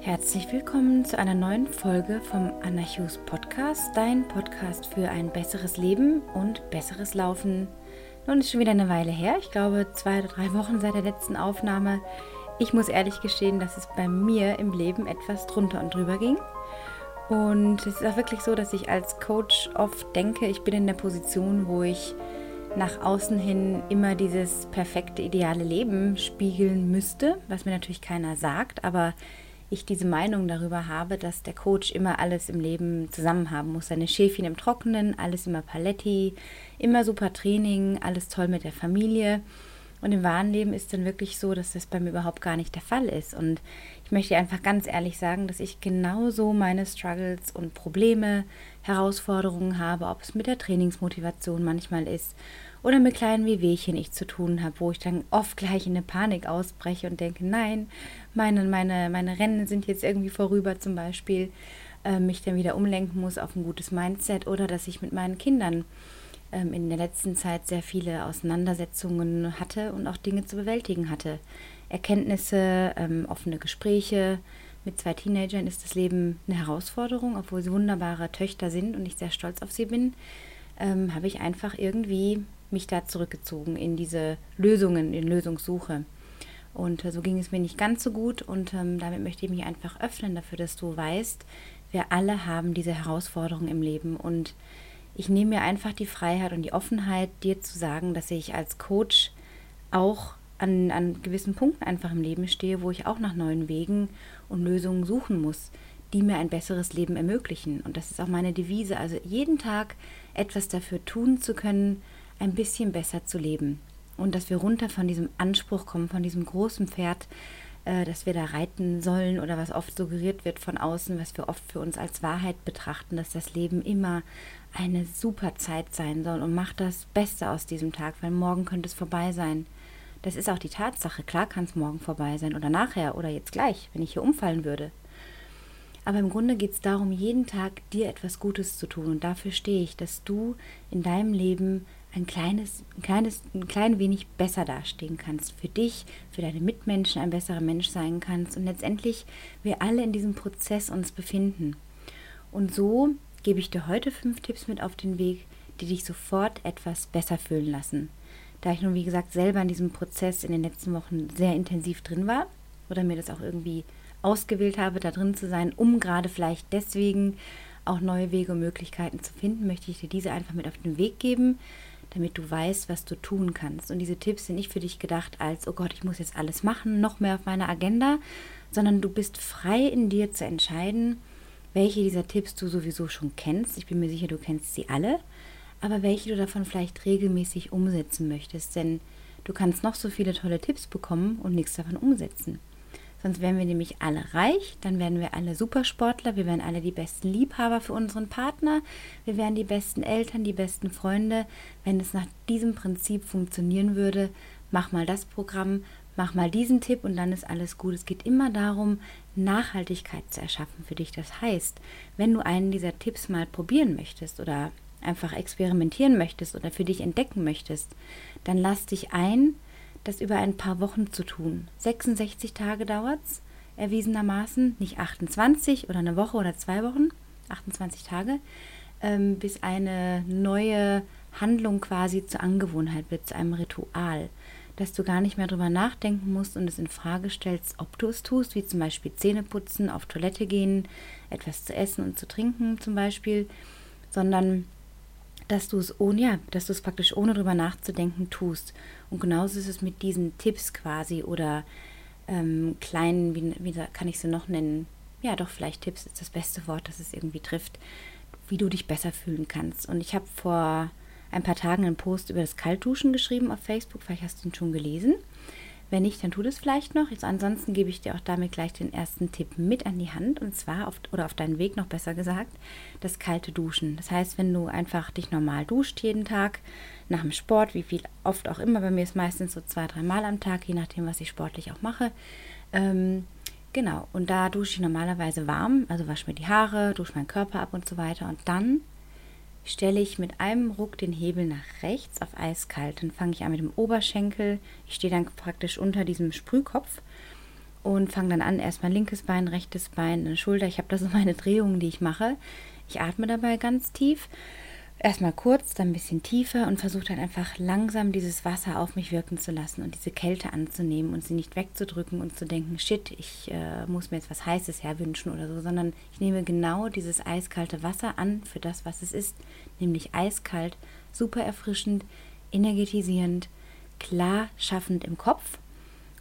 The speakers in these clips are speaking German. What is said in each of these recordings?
Herzlich willkommen zu einer neuen Folge vom Anna Hughes Podcast, dein Podcast für ein besseres Leben und besseres Laufen. Nun ist schon wieder eine Weile her, ich glaube zwei oder drei Wochen seit der letzten Aufnahme. Ich muss ehrlich gestehen, dass es bei mir im Leben etwas drunter und drüber ging. Und es ist auch wirklich so, dass ich als Coach oft denke, ich bin in der Position, wo ich nach außen hin immer dieses perfekte, ideale Leben spiegeln müsste, was mir natürlich keiner sagt, aber ich diese Meinung darüber habe, dass der Coach immer alles im Leben zusammen haben muss. Seine Schäfchen im Trockenen, alles immer Paletti, immer super Training, alles toll mit der Familie. Und im wahren Leben ist dann wirklich so, dass das bei mir überhaupt gar nicht der Fall ist. Und ich möchte einfach ganz ehrlich sagen, dass ich genauso meine Struggles und Probleme, Herausforderungen habe, ob es mit der Trainingsmotivation manchmal ist oder mit kleinen Wehwehchen ich zu tun habe, wo ich dann oft gleich in eine Panik ausbreche und denke, nein, meine, meine, meine Rennen sind jetzt irgendwie vorüber zum Beispiel, äh, mich dann wieder umlenken muss auf ein gutes Mindset oder dass ich mit meinen Kindern ähm, in der letzten Zeit sehr viele Auseinandersetzungen hatte und auch Dinge zu bewältigen hatte. Erkenntnisse, ähm, offene Gespräche. Mit zwei Teenagern ist das Leben eine Herausforderung, obwohl sie wunderbare Töchter sind und ich sehr stolz auf sie bin. Ähm, habe ich einfach irgendwie mich da zurückgezogen in diese Lösungen, in Lösungssuche. Und äh, so ging es mir nicht ganz so gut und ähm, damit möchte ich mich einfach öffnen dafür, dass du weißt, wir alle haben diese Herausforderungen im Leben und ich nehme mir einfach die Freiheit und die Offenheit, dir zu sagen, dass ich als Coach auch an, an gewissen Punkten einfach im Leben stehe, wo ich auch nach neuen Wegen und Lösungen suchen muss, die mir ein besseres Leben ermöglichen. Und das ist auch meine Devise, also jeden Tag etwas dafür tun zu können, ein bisschen besser zu leben. Und dass wir runter von diesem Anspruch kommen, von diesem großen Pferd, äh, dass wir da reiten sollen oder was oft suggeriert wird von außen, was wir oft für uns als Wahrheit betrachten, dass das Leben immer eine super Zeit sein soll und macht das Beste aus diesem Tag, weil morgen könnte es vorbei sein. Das ist auch die Tatsache. Klar kann es morgen vorbei sein oder nachher oder jetzt gleich, wenn ich hier umfallen würde. Aber im Grunde geht es darum, jeden Tag dir etwas Gutes zu tun. Und dafür stehe ich, dass du in deinem Leben ein kleines, ein kleines, ein klein wenig besser dastehen kannst. Für dich, für deine Mitmenschen ein besserer Mensch sein kannst und letztendlich wir alle in diesem Prozess uns befinden. Und so gebe ich dir heute fünf Tipps mit auf den Weg, die dich sofort etwas besser fühlen lassen. Da ich nun, wie gesagt, selber in diesem Prozess in den letzten Wochen sehr intensiv drin war oder mir das auch irgendwie ausgewählt habe, da drin zu sein, um gerade vielleicht deswegen auch neue Wege und Möglichkeiten zu finden, möchte ich dir diese einfach mit auf den Weg geben, damit du weißt, was du tun kannst. Und diese Tipps sind nicht für dich gedacht als, oh Gott, ich muss jetzt alles machen, noch mehr auf meiner Agenda, sondern du bist frei in dir zu entscheiden, welche dieser Tipps du sowieso schon kennst. Ich bin mir sicher, du kennst sie alle, aber welche du davon vielleicht regelmäßig umsetzen möchtest. Denn du kannst noch so viele tolle Tipps bekommen und nichts davon umsetzen. Sonst wären wir nämlich alle reich, dann wären wir alle Supersportler, wir wären alle die besten Liebhaber für unseren Partner, wir wären die besten Eltern, die besten Freunde. Wenn es nach diesem Prinzip funktionieren würde, mach mal das Programm, mach mal diesen Tipp und dann ist alles gut. Es geht immer darum, Nachhaltigkeit zu erschaffen für dich. Das heißt, wenn du einen dieser Tipps mal probieren möchtest oder einfach experimentieren möchtest oder für dich entdecken möchtest, dann lass dich ein, das über ein paar Wochen zu tun. 66 Tage dauert es, erwiesenermaßen, nicht 28 oder eine Woche oder zwei Wochen, 28 Tage, ähm, bis eine neue Handlung quasi zur Angewohnheit wird, zu einem Ritual, dass du gar nicht mehr drüber nachdenken musst und es in Frage stellst, ob du es tust, wie zum Beispiel Zähne putzen, auf Toilette gehen, etwas zu essen und zu trinken zum Beispiel, sondern dass du es ohne, ja, dass du es praktisch ohne drüber nachzudenken tust. Und genauso ist es mit diesen Tipps quasi oder ähm, kleinen, wie, wie kann ich sie noch nennen? Ja, doch, vielleicht Tipps ist das beste Wort, das es irgendwie trifft, wie du dich besser fühlen kannst. Und ich habe vor ein paar Tagen einen Post über das Kaltduschen geschrieben auf Facebook, vielleicht hast du ihn schon gelesen. Wenn nicht, dann tu das vielleicht noch. Jetzt ansonsten gebe ich dir auch damit gleich den ersten Tipp mit an die Hand und zwar auf, oder auf deinen Weg noch besser gesagt, das kalte Duschen. Das heißt, wenn du einfach dich normal duscht jeden Tag nach dem Sport, wie viel oft auch immer, bei mir ist meistens so zwei, drei Mal am Tag, je nachdem, was ich sportlich auch mache. Ähm, genau, und da dusche ich normalerweise warm, also wasche mir die Haare, dusche meinen Körper ab und so weiter und dann stelle ich mit einem Ruck den Hebel nach rechts auf eiskalt. Dann fange ich an mit dem Oberschenkel. Ich stehe dann praktisch unter diesem Sprühkopf und fange dann an, erstmal linkes Bein, rechtes Bein, eine Schulter. Ich habe da so meine Drehungen, die ich mache. Ich atme dabei ganz tief erstmal kurz, dann ein bisschen tiefer und versuche dann einfach langsam dieses Wasser auf mich wirken zu lassen und diese Kälte anzunehmen und sie nicht wegzudrücken und zu denken, shit, ich äh, muss mir jetzt was Heißes herwünschen oder so, sondern ich nehme genau dieses eiskalte Wasser an für das, was es ist, nämlich eiskalt, super erfrischend, energetisierend, klar schaffend im Kopf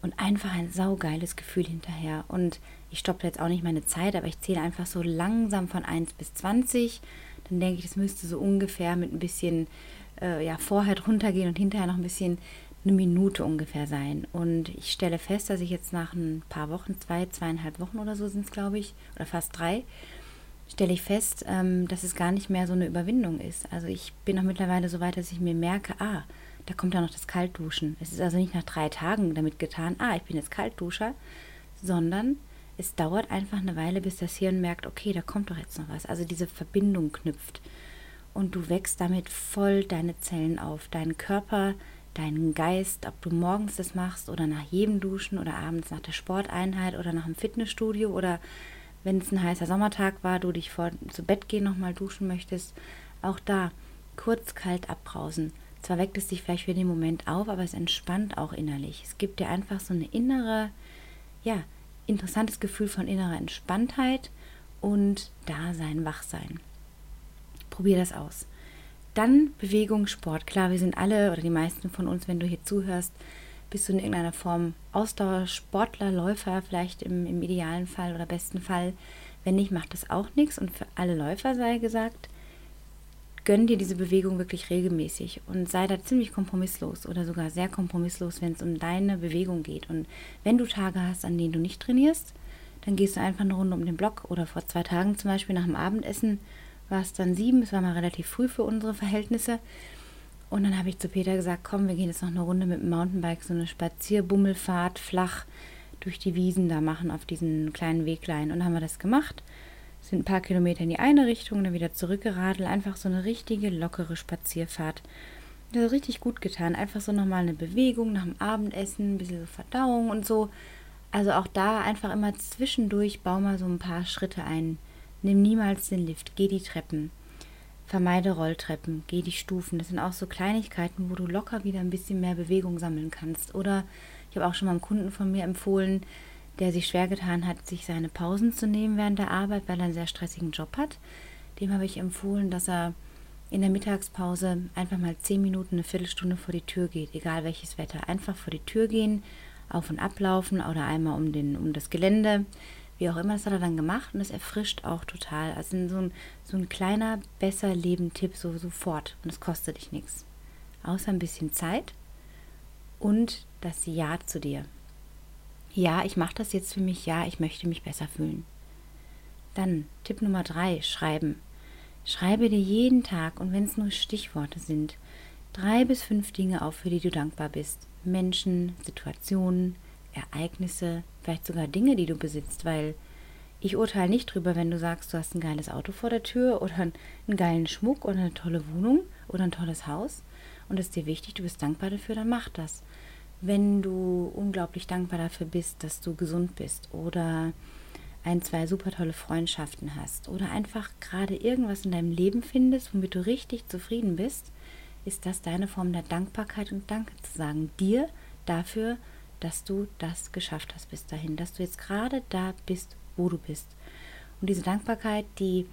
und einfach ein saugeiles Gefühl hinterher. Und ich stoppe jetzt auch nicht meine Zeit, aber ich zähle einfach so langsam von 1 bis 20 dann denke ich, das müsste so ungefähr mit ein bisschen äh, ja, vorher drunter gehen und hinterher noch ein bisschen eine Minute ungefähr sein. Und ich stelle fest, dass ich jetzt nach ein paar Wochen, zwei, zweieinhalb Wochen oder so sind es, glaube ich, oder fast drei, stelle ich fest, ähm, dass es gar nicht mehr so eine Überwindung ist. Also ich bin auch mittlerweile so weit, dass ich mir merke, ah, da kommt ja noch das Kaltduschen. Es ist also nicht nach drei Tagen damit getan, ah, ich bin jetzt Kaltduscher, sondern es dauert einfach eine Weile, bis das Hirn merkt, okay, da kommt doch jetzt noch was. Also diese Verbindung knüpft. Und du wächst damit voll deine Zellen auf, deinen Körper, deinen Geist, ob du morgens das machst oder nach jedem Duschen oder abends nach der Sporteinheit oder nach dem Fitnessstudio oder wenn es ein heißer Sommertag war, du dich vor zu Bett gehen nochmal duschen möchtest. Auch da kurz kalt abbrausen. Zwar weckt es dich vielleicht für den Moment auf, aber es entspannt auch innerlich. Es gibt dir einfach so eine innere, ja, interessantes Gefühl von innerer Entspanntheit und Dasein, Wachsein. Probier das aus. Dann Bewegung, Sport. Klar, wir sind alle oder die meisten von uns, wenn du hier zuhörst, bist du in irgendeiner Form Ausdauersportler, Läufer, vielleicht im, im idealen Fall oder besten Fall. Wenn nicht, macht das auch nichts. Und für alle Läufer sei gesagt, gönn dir diese Bewegung wirklich regelmäßig und sei da ziemlich kompromisslos oder sogar sehr kompromisslos, wenn es um deine Bewegung geht. Und wenn du Tage hast, an denen du nicht trainierst, dann gehst du einfach eine Runde um den Block oder vor zwei Tagen zum Beispiel nach dem Abendessen war es dann sieben, es war mal relativ früh für unsere Verhältnisse. Und dann habe ich zu Peter gesagt, komm, wir gehen jetzt noch eine Runde mit dem Mountainbike, so eine Spazierbummelfahrt flach durch die Wiesen da machen auf diesen kleinen Weglein. Und dann haben wir das gemacht sind ein paar Kilometer in die eine Richtung, dann wieder zurückgeradelt. Einfach so eine richtige lockere Spazierfahrt. Das hat richtig gut getan. Einfach so nochmal eine Bewegung nach dem Abendessen, ein bisschen so Verdauung und so. Also auch da einfach immer zwischendurch bau mal so ein paar Schritte ein. Nimm niemals den Lift, geh die Treppen. Vermeide Rolltreppen, geh die Stufen. Das sind auch so Kleinigkeiten, wo du locker wieder ein bisschen mehr Bewegung sammeln kannst. Oder ich habe auch schon mal einem Kunden von mir empfohlen, der sich schwer getan hat, sich seine Pausen zu nehmen während der Arbeit, weil er einen sehr stressigen Job hat. Dem habe ich empfohlen, dass er in der Mittagspause einfach mal zehn Minuten, eine Viertelstunde vor die Tür geht, egal welches Wetter. Einfach vor die Tür gehen, auf und ablaufen oder einmal um, den, um das Gelände, wie auch immer. Das hat er dann gemacht und es erfrischt auch total. Also so ein, so ein kleiner, besser Leben-Tipp so sofort und es kostet dich nichts. Außer ein bisschen Zeit und das Ja zu dir ja, ich mache das jetzt für mich, ja, ich möchte mich besser fühlen. Dann Tipp Nummer drei, schreiben. Schreibe dir jeden Tag, und wenn es nur Stichworte sind, drei bis fünf Dinge auf, für die du dankbar bist. Menschen, Situationen, Ereignisse, vielleicht sogar Dinge, die du besitzt, weil ich urteile nicht drüber, wenn du sagst, du hast ein geiles Auto vor der Tür oder einen geilen Schmuck oder eine tolle Wohnung oder ein tolles Haus und es dir wichtig, du bist dankbar dafür, dann mach das wenn du unglaublich dankbar dafür bist, dass du gesund bist oder ein, zwei super tolle Freundschaften hast oder einfach gerade irgendwas in deinem Leben findest, womit du richtig zufrieden bist, ist das deine Form der Dankbarkeit und Danke zu sagen dir dafür, dass du das geschafft hast bis dahin, dass du jetzt gerade da bist, wo du bist. Und diese Dankbarkeit, die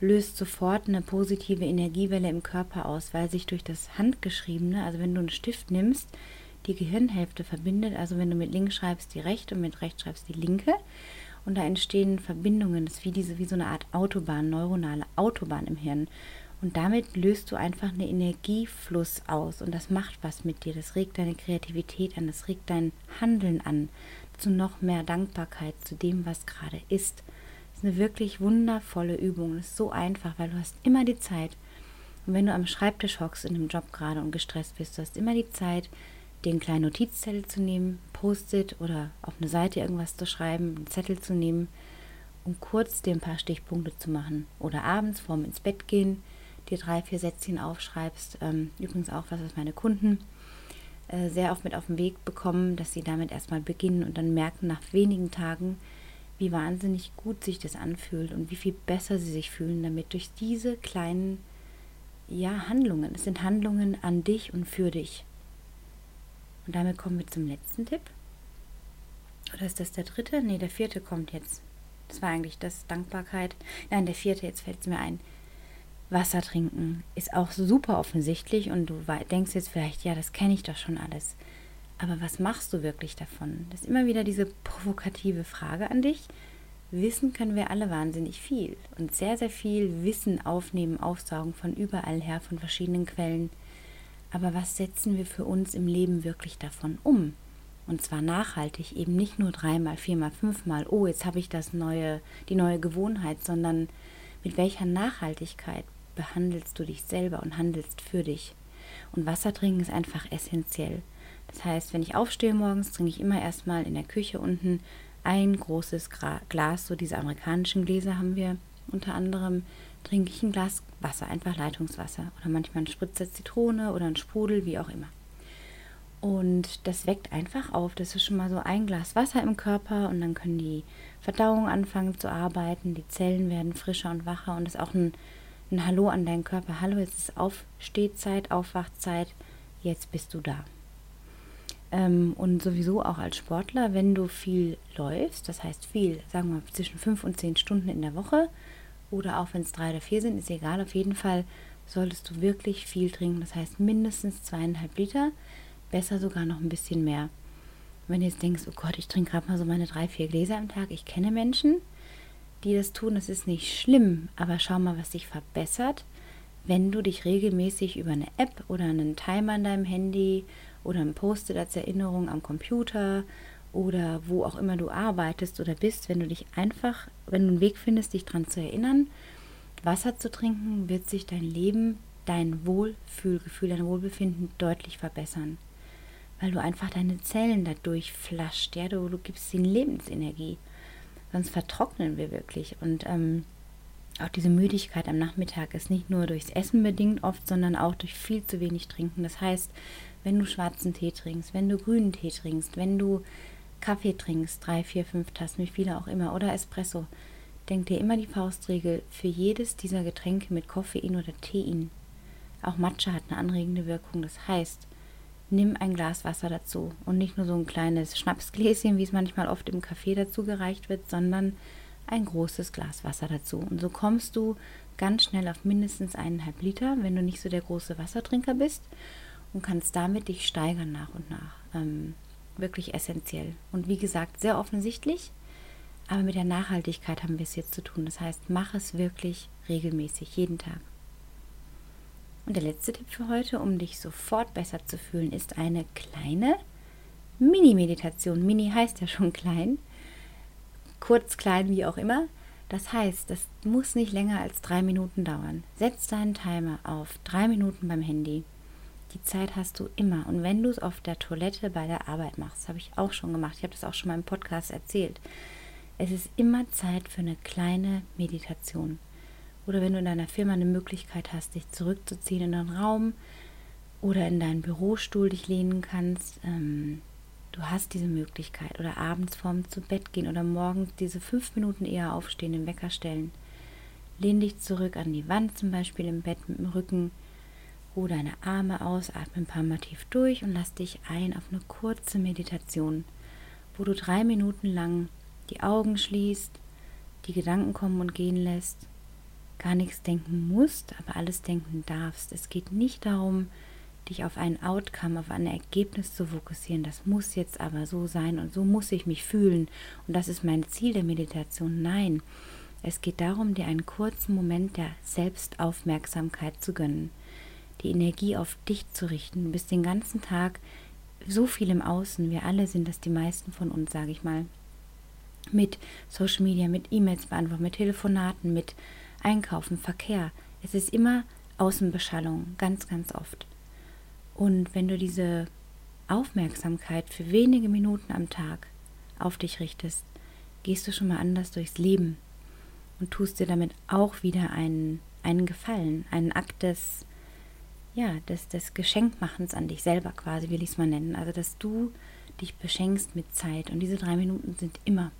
löst sofort eine positive Energiewelle im Körper aus, weil sich durch das Handgeschriebene, also wenn du einen Stift nimmst, die Gehirnhälfte verbindet. Also wenn du mit links schreibst, die rechte und mit rechts schreibst, die linke. Und da entstehen Verbindungen. Das ist wie, diese, wie so eine Art Autobahn, neuronale Autobahn im Hirn. Und damit löst du einfach einen Energiefluss aus und das macht was mit dir. Das regt deine Kreativität an, das regt dein Handeln an, zu noch mehr Dankbarkeit zu dem, was gerade ist. Das ist eine wirklich wundervolle Übung. Das ist so einfach, weil du hast immer die Zeit. Und wenn du am Schreibtisch hockst in einem Job gerade und gestresst bist, du hast immer die Zeit, den kleinen Notizzettel zu nehmen, Post-it oder auf eine Seite irgendwas zu schreiben, einen Zettel zu nehmen, um kurz dir ein paar Stichpunkte zu machen. Oder abends vorm ins Bett gehen, dir drei, vier Sätzchen aufschreibst. Ähm, übrigens auch was, was meine Kunden äh, sehr oft mit auf den Weg bekommen, dass sie damit erstmal beginnen und dann merken nach wenigen Tagen, wie wahnsinnig gut sich das anfühlt und wie viel besser sie sich fühlen damit durch diese kleinen ja, Handlungen. Es sind Handlungen an dich und für dich. Und damit kommen wir zum letzten Tipp. Oder ist das der dritte? Ne, der vierte kommt jetzt. Das war eigentlich das Dankbarkeit. Nein, der vierte, jetzt fällt es mir ein. Wasser trinken ist auch super offensichtlich und du denkst jetzt vielleicht, ja, das kenne ich doch schon alles. Aber was machst du wirklich davon? Das ist immer wieder diese provokative Frage an dich. Wissen können wir alle wahnsinnig viel und sehr, sehr viel Wissen aufnehmen, aufsaugen von überall her, von verschiedenen Quellen. Aber was setzen wir für uns im Leben wirklich davon um? Und zwar nachhaltig, eben nicht nur dreimal, viermal, fünfmal, oh, jetzt habe ich das neue, die neue Gewohnheit, sondern mit welcher Nachhaltigkeit behandelst du dich selber und handelst für dich. Und Wasser trinken ist einfach essentiell. Das heißt, wenn ich aufstehe morgens, trinke ich immer erstmal in der Küche unten ein großes Glas, so diese amerikanischen Gläser haben wir unter anderem, trinke ich ein Glas Wasser, einfach Leitungswasser oder manchmal ein Spritzer Zitrone oder ein Sprudel, wie auch immer. Und das weckt einfach auf. Das ist schon mal so ein Glas Wasser im Körper und dann können die Verdauung anfangen zu arbeiten, die Zellen werden frischer und wacher und es ist auch ein ein Hallo an deinen Körper. Hallo, jetzt ist Aufstehzeit, Aufwachzeit, jetzt bist du da. Ähm, und sowieso auch als Sportler, wenn du viel läufst, das heißt viel, sagen wir zwischen fünf und zehn Stunden in der Woche oder auch wenn es drei oder vier sind, ist egal, auf jeden Fall solltest du wirklich viel trinken. Das heißt mindestens zweieinhalb Liter, besser sogar noch ein bisschen mehr. Wenn du jetzt denkst, oh Gott, ich trinke gerade mal so meine drei, vier Gläser am Tag, ich kenne Menschen, die das tun. Das ist nicht schlimm, aber schau mal, was sich verbessert, wenn du dich regelmäßig über eine App oder einen Timer in deinem Handy oder ein Post-it als Erinnerung am Computer oder wo auch immer du arbeitest oder bist, wenn du dich einfach, wenn du einen Weg findest, dich daran zu erinnern, Wasser zu trinken, wird sich dein Leben, dein Wohlfühlgefühl, dein Wohlbefinden deutlich verbessern. Weil du einfach deine Zellen dadurch flascht, ja, du, du gibst ihnen Lebensenergie sonst vertrocknen wir wirklich. Und ähm, auch diese Müdigkeit am Nachmittag ist nicht nur durchs Essen bedingt oft, sondern auch durch viel zu wenig Trinken. Das heißt, wenn du schwarzen Tee trinkst, wenn du grünen Tee trinkst, wenn du Kaffee trinkst, drei, vier, fünf Tassen, wie viele auch immer, oder Espresso, denk dir immer die Faustregel für jedes dieser Getränke mit Koffein oder Tein. Auch Matcha hat eine anregende Wirkung. Das heißt, nimm ein Glas Wasser dazu und nicht nur so ein kleines Schnapsgläschen, wie es manchmal oft im Café dazu gereicht wird, sondern ein großes Glas Wasser dazu. Und so kommst du ganz schnell auf mindestens eineinhalb Liter, wenn du nicht so der große Wassertrinker bist und kannst damit dich steigern nach und nach. Ähm, wirklich essentiell. Und wie gesagt, sehr offensichtlich, aber mit der Nachhaltigkeit haben wir es jetzt zu tun. Das heißt, mach es wirklich regelmäßig, jeden Tag. Und der letzte Tipp für heute, um dich sofort besser zu fühlen, ist eine kleine Mini-Meditation. Mini heißt ja schon klein. Kurz, klein, wie auch immer. Das heißt, das muss nicht länger als drei Minuten dauern. Setz deinen Timer auf drei Minuten beim Handy. Die Zeit hast du immer. Und wenn du es auf der Toilette bei der Arbeit machst, habe ich auch schon gemacht. Ich habe das auch schon mal im Podcast erzählt. Es ist immer Zeit für eine kleine Meditation oder wenn du in deiner Firma eine Möglichkeit hast, dich zurückzuziehen in einen Raum oder in deinen Bürostuhl dich lehnen kannst, ähm, du hast diese Möglichkeit oder abends vorm zu Bett gehen oder morgens diese fünf Minuten eher aufstehen, den Wecker stellen. Lehn dich zurück an die Wand, zum Beispiel im Bett mit dem Rücken, ruhe deine Arme aus, atme ein paar Mal tief durch und lass dich ein auf eine kurze Meditation, wo du drei Minuten lang die Augen schließt, die Gedanken kommen und gehen lässt gar nichts denken musst, aber alles denken darfst. Es geht nicht darum, dich auf ein Outcome, auf ein Ergebnis zu fokussieren. Das muss jetzt aber so sein und so muss ich mich fühlen und das ist mein Ziel der Meditation. Nein, Es geht darum, dir einen kurzen Moment der Selbstaufmerksamkeit zu gönnen, die Energie auf dich zu richten. Du bist den ganzen Tag so viel im Außen, wir alle sind das, die meisten von uns, sage ich mal, mit Social Media, mit E-Mails beantworten, mit Telefonaten, mit Einkaufen, Verkehr. Es ist immer Außenbeschallung, ganz, ganz oft. Und wenn du diese Aufmerksamkeit für wenige Minuten am Tag auf dich richtest, gehst du schon mal anders durchs Leben und tust dir damit auch wieder einen, einen Gefallen, einen Akt des, ja, des, des Geschenkmachens an dich selber quasi, will ich es mal nennen. Also, dass du dich beschenkst mit Zeit. Und diese drei Minuten sind immer.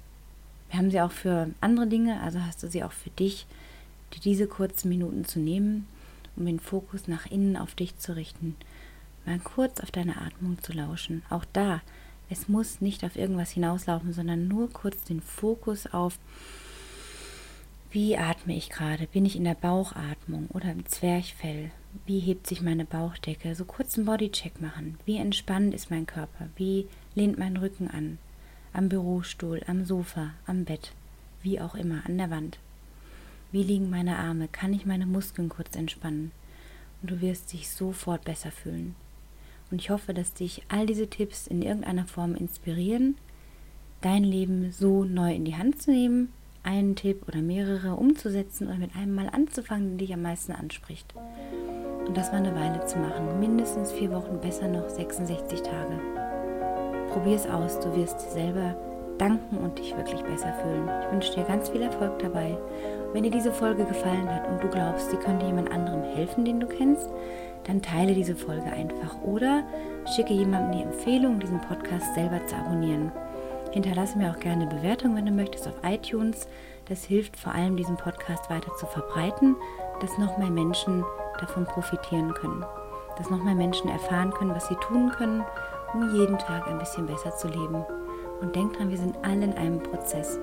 Wir haben sie auch für andere Dinge, also hast du sie auch für dich, dir diese kurzen Minuten zu nehmen, um den Fokus nach innen auf dich zu richten. Mal kurz auf deine Atmung zu lauschen. Auch da, es muss nicht auf irgendwas hinauslaufen, sondern nur kurz den Fokus auf wie atme ich gerade? Bin ich in der Bauchatmung oder im Zwerchfell? Wie hebt sich meine Bauchdecke? So kurz einen Bodycheck machen. Wie entspannt ist mein Körper? Wie lehnt mein Rücken an? Am Bürostuhl, am Sofa, am Bett, wie auch immer, an der Wand. Wie liegen meine Arme? Kann ich meine Muskeln kurz entspannen? Und du wirst dich sofort besser fühlen. Und ich hoffe, dass dich all diese Tipps in irgendeiner Form inspirieren, dein Leben so neu in die Hand zu nehmen einen Tipp oder mehrere umzusetzen oder mit einem mal anzufangen, der dich am meisten anspricht. Und das mal eine Weile zu machen. Mindestens vier Wochen, besser noch 66 Tage. Probier es aus, du wirst dir selber danken und dich wirklich besser fühlen. Ich wünsche dir ganz viel Erfolg dabei. Wenn dir diese Folge gefallen hat und du glaubst, sie könnte jemand anderem helfen, den du kennst, dann teile diese Folge einfach oder schicke jemandem die Empfehlung, diesen Podcast selber zu abonnieren. Hinterlasse mir auch gerne Bewertung, wenn du möchtest, auf iTunes. Das hilft vor allem, diesen Podcast weiter zu verbreiten, dass noch mehr Menschen davon profitieren können. Dass noch mehr Menschen erfahren können, was sie tun können, um jeden Tag ein bisschen besser zu leben. Und denk dran, wir sind alle in einem Prozess.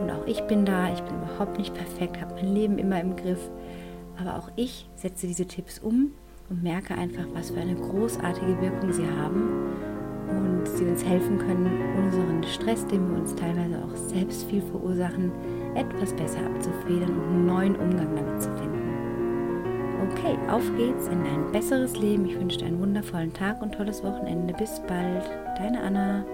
Und auch ich bin da, ich bin überhaupt nicht perfekt, habe mein Leben immer im Griff. Aber auch ich setze diese Tipps um und merke einfach, was für eine großartige Wirkung sie haben und sie uns helfen können, unseren Stress, den wir uns teilweise auch selbst viel verursachen, etwas besser abzufedern und einen neuen Umgang damit zu finden. Okay, auf geht's in ein besseres Leben. Ich wünsche dir einen wundervollen Tag und tolles Wochenende. Bis bald, deine Anna.